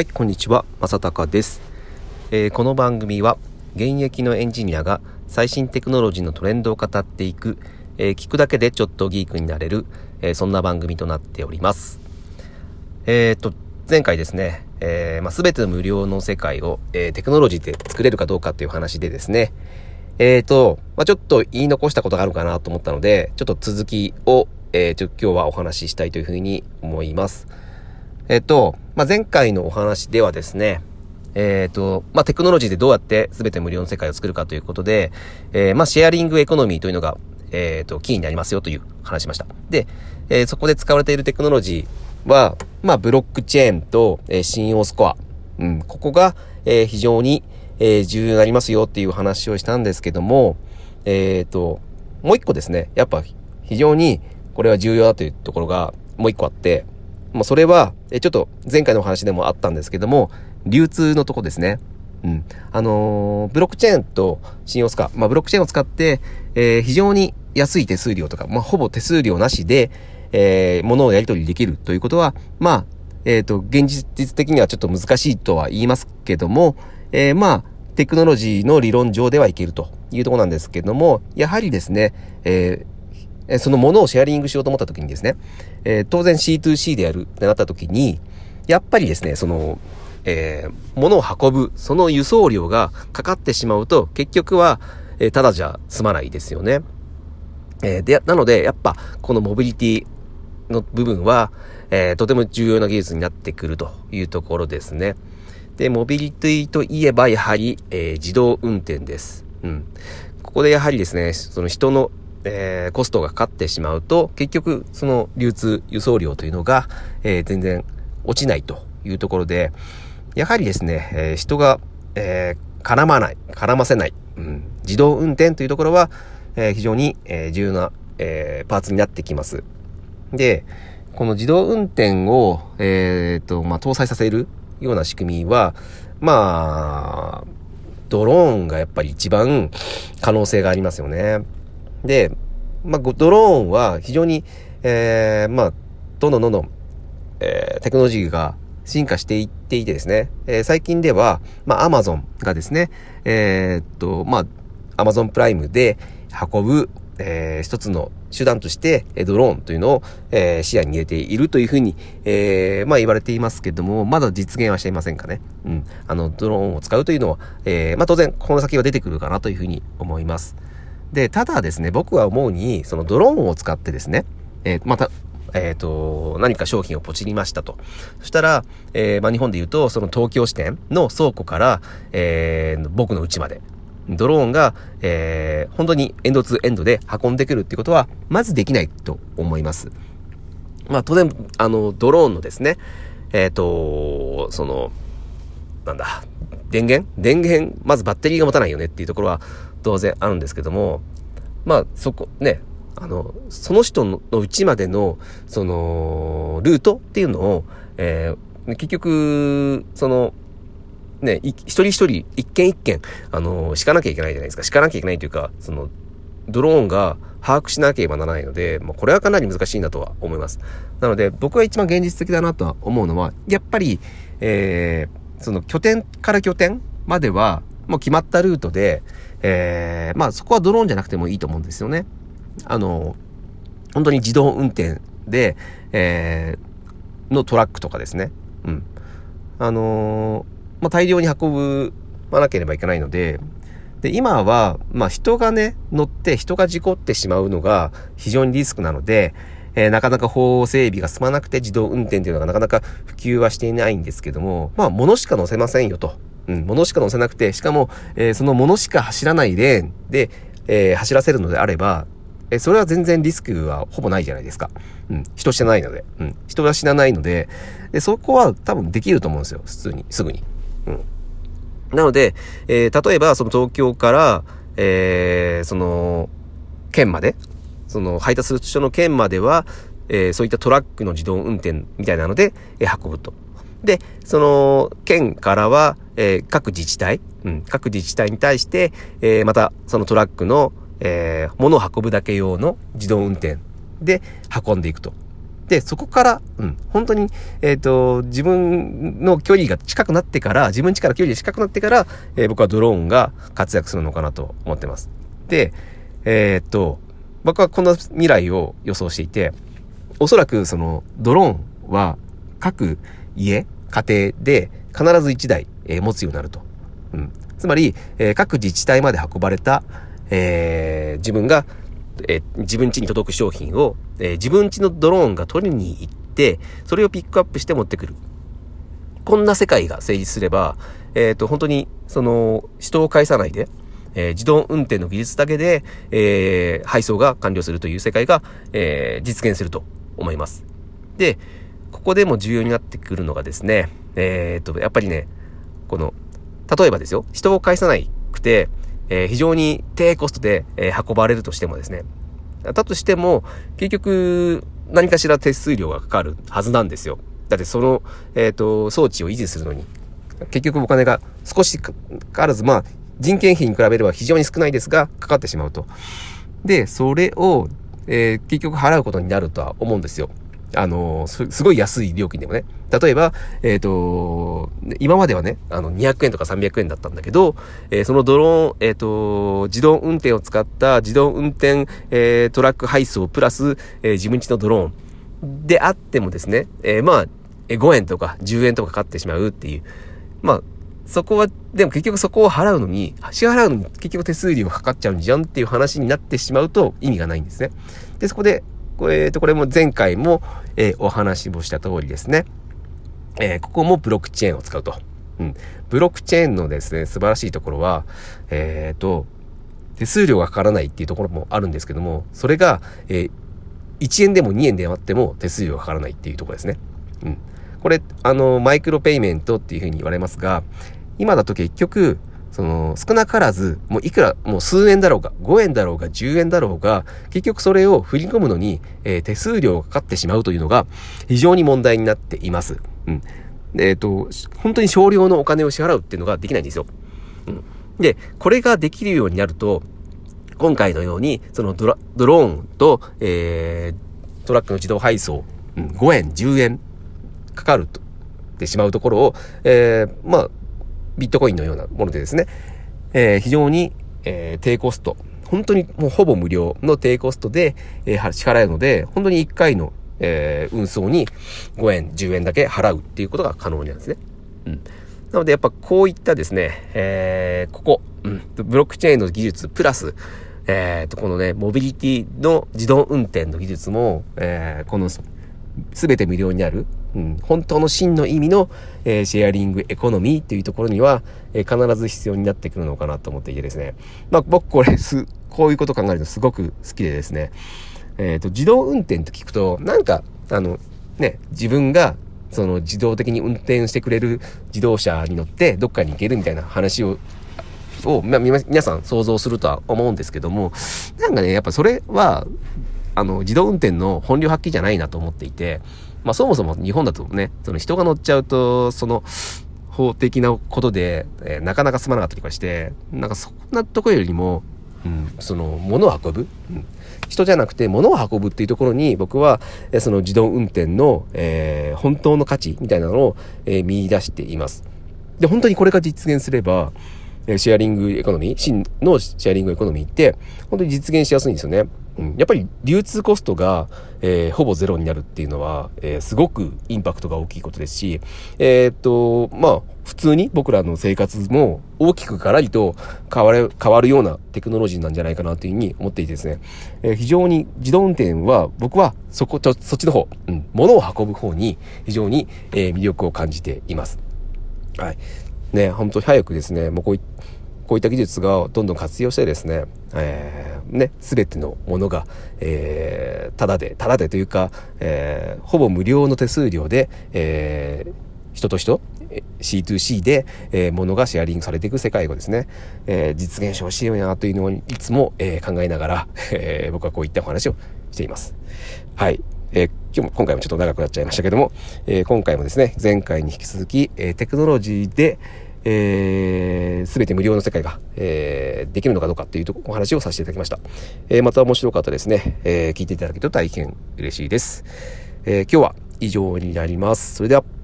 はい、こんにちは、まさたかです、えー、この番組は、現役のエンジニアが最新テクノロジーのトレンドを語っていく、えー、聞くだけでちょっとギークになれる、えー、そんな番組となっております。えっと、前回ですね、えー、まあ、全ての無料の世界を、えテクノロジーで作れるかどうかという話でですね、えっと、まあ、ちょっと言い残したことがあるかなと思ったので、ちょっと続きを、えー、ちょ今日はお話ししたいというふうに思います。えっと、まあ、前回のお話ではですね、えっ、と、まあ、テクノロジーでどうやって全て無料の世界を作るかということで、えー、まあ、シェアリングエコノミーというのが、えっ、と、キーになりますよという話しました。で、え、そこで使われているテクノロジーは、まあ、ブロックチェーンと、え、信用スコア。うん、ここが、え、非常に、え、重要になりますよっていう話をしたんですけども、えっ、と、もう一個ですね、やっぱ非常にこれは重要だというところがもう一個あって、もうそれは、え、ちょっと前回の話でもあったんですけども、流通のとこですね。うん。あのー、ブロックチェーンと信用スカ、まあ、ブロックチェーンを使って、えー、非常に安い手数料とか、まあ、ほぼ手数料なしで、えー、物をやり取りできるということは、まあ、えっ、ー、と、現実的にはちょっと難しいとは言いますけども、えー、まあ、テクノロジーの理論上ではいけるというところなんですけども、やはりですね、えー、えそのものをシェアリングしようと思った時にですね、え、当然 C2C でやるってなった時に、やっぱりですね、その、えー、物を運ぶ、その輸送量がかかってしまうと、結局は、えー、ただじゃ済まないですよね。えー、で、なので、やっぱ、このモビリティの部分は、えー、とても重要な技術になってくるというところですね。で、モビリティといえば、やはり、えー、自動運転です。うん。ここでやはりですね、その人のえー、コストがかかってしまうと、結局、その流通、輸送量というのが、えー、全然落ちないというところで、やはりですね、えー、人が、え絡まない、絡ませない、うん、自動運転というところは、え非常に、え重要な、えパーツになってきます。で、この自動運転を、えっと、まあ、搭載させるような仕組みは、まあ、ドローンがやっぱり一番可能性がありますよね。で、まあ、ドローンは非常に、えー、まあ、どんどんどんどん、えー、テクノロジーが進化していっていてですね、えー、最近では、まあ、アマゾンがですね、えー、っと、まあ、アマゾンプライムで運ぶ、えー、一つの手段として、ドローンというのを、えー、視野に入れているというふうに、えー、まあ言われていますけども、まだ実現はしていませんかね。うん。あの、ドローンを使うというのは、えー、まあ当然、この先は出てくるかなというふうに思います。で、ただですね、僕は思うに、そのドローンを使ってですね、えー、また、えっ、ー、と、何か商品をポチりましたと。そしたら、えー、まあ、日本で言うと、その東京支店の倉庫から、えー、僕の家まで、ドローンが、えー、本当にエンドツーエンドで運んでくるっていうことは、まずできないと思います。まあ、当然、あの、ドローンのですね、えっ、と、その、なんだ、電源？電源、まずバッテリーが持たないよねっていうところは当然あるんですけども、まあそこ、ね、あの、その人のうちまでの、その、ルートっていうのを、えー、結局、その、ね、一人一人、一件一件、あの、敷かなきゃいけないじゃないですか。敷かなきゃいけないというか、その、ドローンが把握しなければならないので、まあ、これはかなり難しいなとは思います。なので、僕が一番現実的だなとは思うのは、やっぱり、えー、その拠点から拠点までは、もう決まったルートで、えー、まあそこはドローンじゃなくてもいいと思うんですよね。あの、本当に自動運転で、えー、のトラックとかですね。うん。あのー、まあ大量に運ぶ、まなければいけないので、で、今は、まあ人がね、乗って人が事故ってしまうのが非常にリスクなので、えー、なかなか法整備が進まなくて自動運転というのがなかなか普及はしていないんですけども、まあ、物しか乗せませんよと。うん、物しか乗せなくて、しかも、えー、その物しか走らないレーンで、えー、走らせるのであれば、えそれは全然リスクはほぼないじゃないですか。うん。人死なないので。うん。人が死なないので、で、そこは多分できると思うんですよ。普通に。すぐに。うん。なので、えー、例えば、その東京から、えー、その、県まで、その配達する人の県までは、えー、そういったトラックの自動運転みたいなので、え、運ぶと。で、その県からは、えー、各自治体、うん、各自治体に対して、えー、またそのトラックの、えー、物を運ぶだけ用の自動運転で運んでいくと。で、そこから、うん、本当に、えっ、ー、と、自分の距離が近くなってから、自分力距離が近くなってから、えー、僕はドローンが活躍するのかなと思ってます。で、えっ、と、僕はこの未来を予想していて、おそらくそのドローンは各家、家庭で必ず1台、えー、持つようになると。うん。つまり、えー、各自治体まで運ばれた、えー、自分が、え、自分家に届く商品を、え、自分家のドローンが取りに行って、それをピックアップして持ってくる。こんな世界が成立すれば、えっ、と、本当に、その、人を介さないで、えー、自動運転の技術だけで、えー、配送が完了するという世界が、えー、実現すると思います。で、ここでも重要になってくるのがですね、えっと、やっぱりね、この、例えばですよ、人を介さなくて、え非常に低コストで、え運ばれるとしてもですね、だとしても、結局、何かしら手数料がかかるはずなんですよ。だってその、えっ、と、装置を維持するのに、結局お金が少しかからず、まあ、人件費に比べれば非常に少ないですが、かかってしまうと。で、それを、えー、結局払うことになるとは思うんですよ。あのー、すごい安い料金でもね。例えば、えっ、ー、と、今まではね、あの、200円とか300円だったんだけど、えー、そのドローン、えっ、と、自動運転を使った自動運転、えトラック配送プラス、え自分家のドローンであってもですね、えまあ、5円とか10円とかかかってしまうっていう、まあ、そこは、でも結局そこを払うのに、支払うのに結局手数料かかっちゃうんじゃんっていう話になってしまうと意味がないんですね。で、そこで、えっと、これも前回も、えー、お話をした通りですね。えー、ここもブロックチェーンを使うと。うん。ブロックチェーンのですね、素晴らしいところは、えっ、ー、と、手数料がかからないっていうところもあるんですけども、それが、えー、1円でも2円であっても手数料がかからないっていうところですね。うん。これ、あの、マイクロペイメントっていうふうに言われますが、今だと結局、その、少なからず、もういくら、もう数円だろうが、5円だろうが、10円だろうが、結局それを振り込むのに、えー、手数料がかかってしまうというのが、非常に問題になっています。うん。えっ、ー、と、本当に少量のお金を支払うっていうのができないんですよ。うん。で、これができるようになると、今回のように、そのドラ、ドローンと、えー、トラックの自動配送、うん、5円、10円かかると、ってしまうところを、えー、まあ、ビットコインのようなものでですね、えー、非常に、えー、低コスト、本当にもうほぼ無料の低コストで、えー、支払えるので、本当に1回の、えー、運送に5円、10円だけ払うっていうことが可能なんですね。うん。なのでやっぱこういったですね、えー、ここ、うん、ブロックチェーンの技術プラス、えー、と、このね、モビリティの自動運転の技術も、えー、このすべて無料になる、うん、本当の真の意味の、えー、シェアリングエコノミーっていうところには、えー、必ず必要になってくるのかなと思っていてですね。まあ僕これす、こういうこと考えるとすごく好きでですね。えっ、ー、と、自動運転と聞くと、なんか、あの、ね、自分がその自動的に運転してくれる自動車に乗ってどっかに行けるみたいな話をを、まあ、皆さん想像するとは思うんですけども、なんかね、やっぱそれは、あの、自動運転の本領発揮じゃないなと思っていて、まあそもそも日本だとね、その人が乗っちゃうと、その、法的なことで、えー、なかなか進まなかったりとかして、なんかそんなとこよりも、うん、その、物を運ぶ、うん、人じゃなくて物を運ぶっていうところに僕は、えー、その自動運転の、えー、本当の価値みたいなのを、えー、見出しています。で、本当にこれが実現すれば、シェアリングエコノミー、真のシェアリングエコノミーって、本当に実現しやすいんですよね。やっぱり流通コストが、えー、ほぼゼロになるっていうのは、えー、すごくインパクトが大きいことですし、えー、っと、まあ、普通に僕らの生活も大きくガラリと変わる、変わるようなテクノロジーなんじゃないかなというふうに思っていてですね、えー、非常に自動運転は僕はそこ、ちょ、そっちの方、うん、物を運ぶ方に非常に、えー、魅力を感じています。はい。ね、本当早くですね、もうこういこういった技術がどんどん活用してですね、えー、ね、すべてのものが、えー、ただで、ただでというか、えー、ほぼ無料の手数料で、えー、人と人、C2C で、えー、物がシェアリングされていく世界をですね、えー、実現してほしいよなというのをいつも、えー、考えながら、えー、僕はこういったお話をしています。はい。えー、今日も、今回もちょっと長くなっちゃいましたけども、えー、今回もですね、前回に引き続き、えー、テクノロジーで、えー、全て無料の世界が、えー、できるのかどうかっていうとお話をさせていただきました。えー、また面白かったですね、えー、聞いていただけると大変嬉しいです。えー、今日は以上になります。それでは。